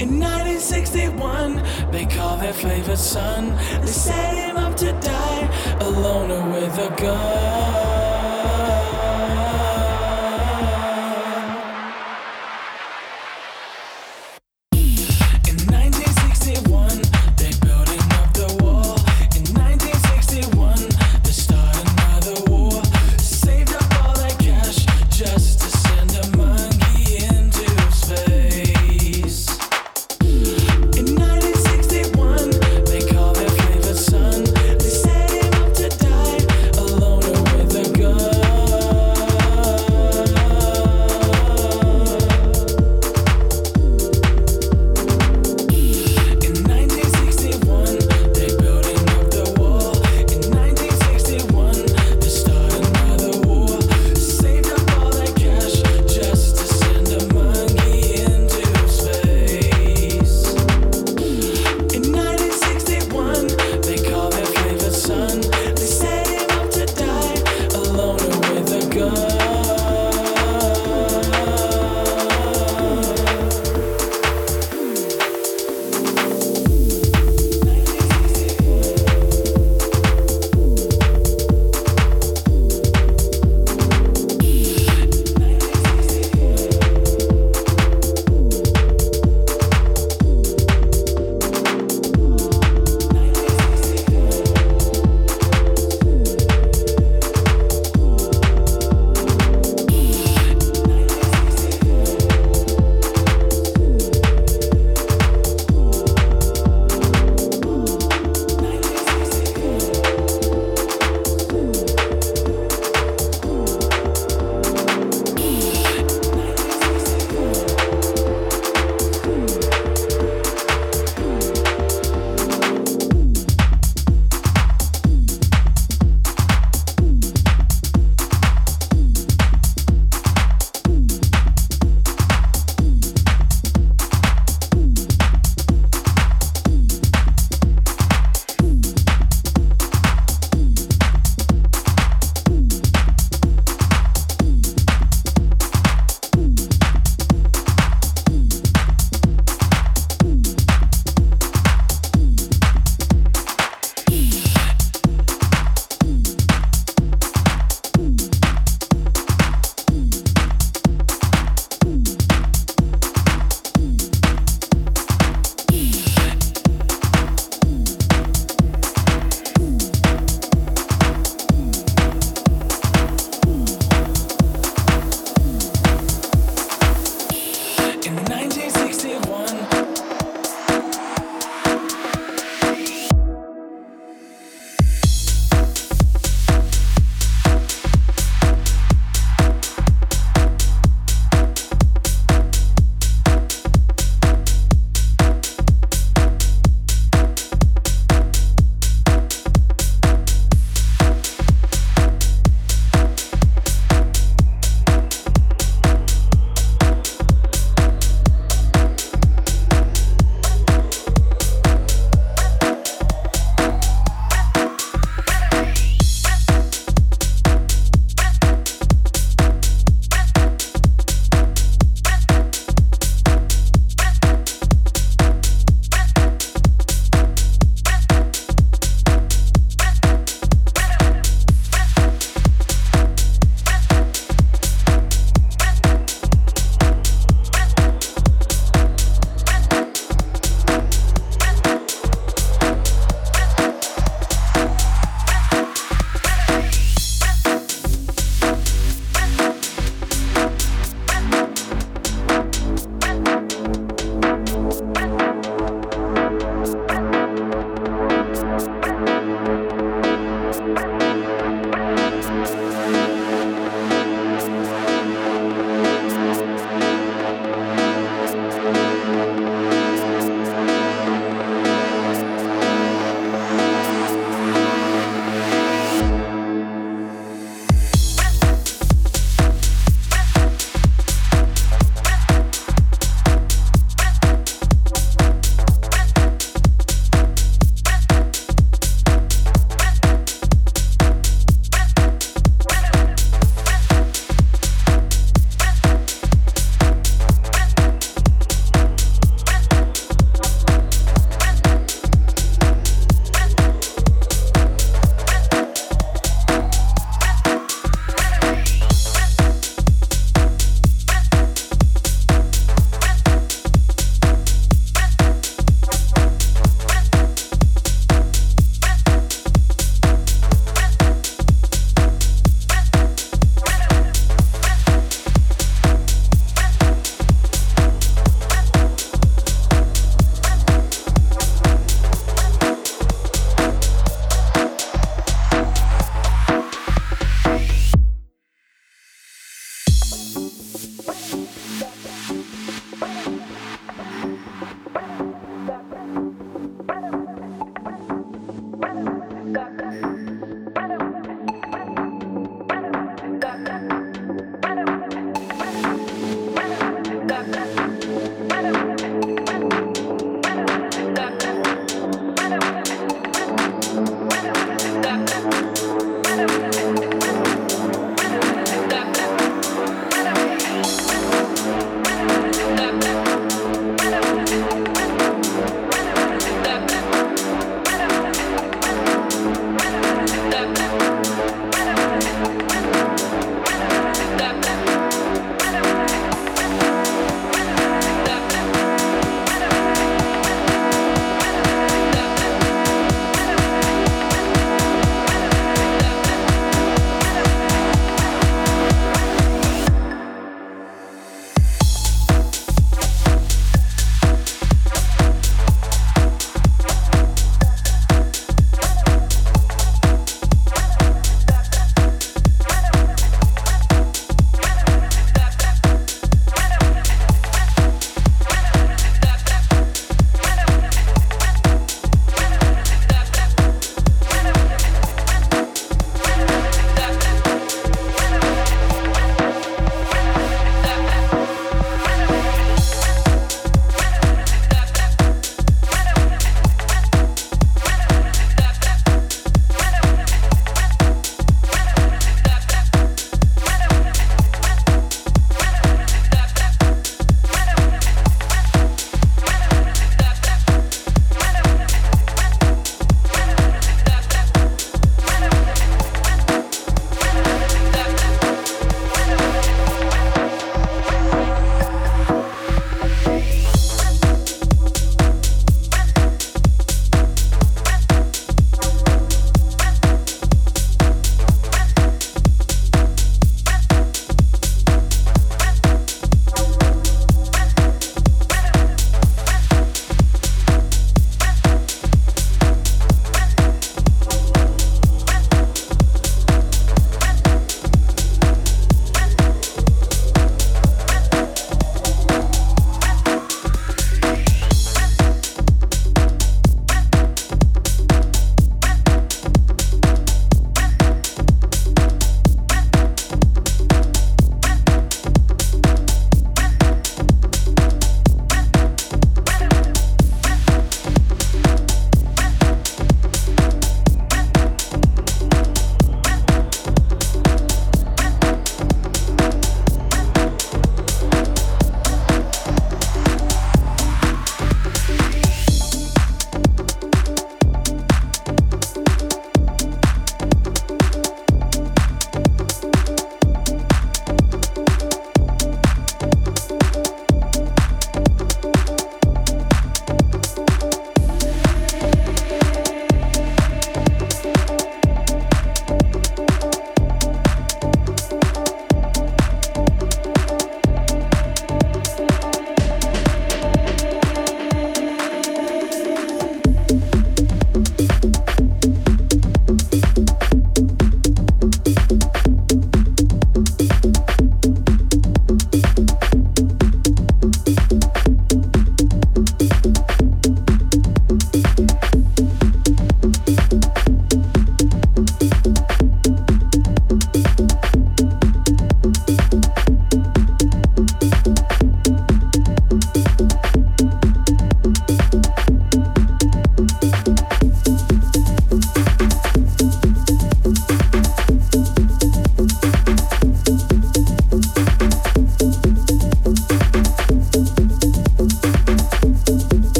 In 1961, they call their favorite son. They set him up to die, a loner with a gun.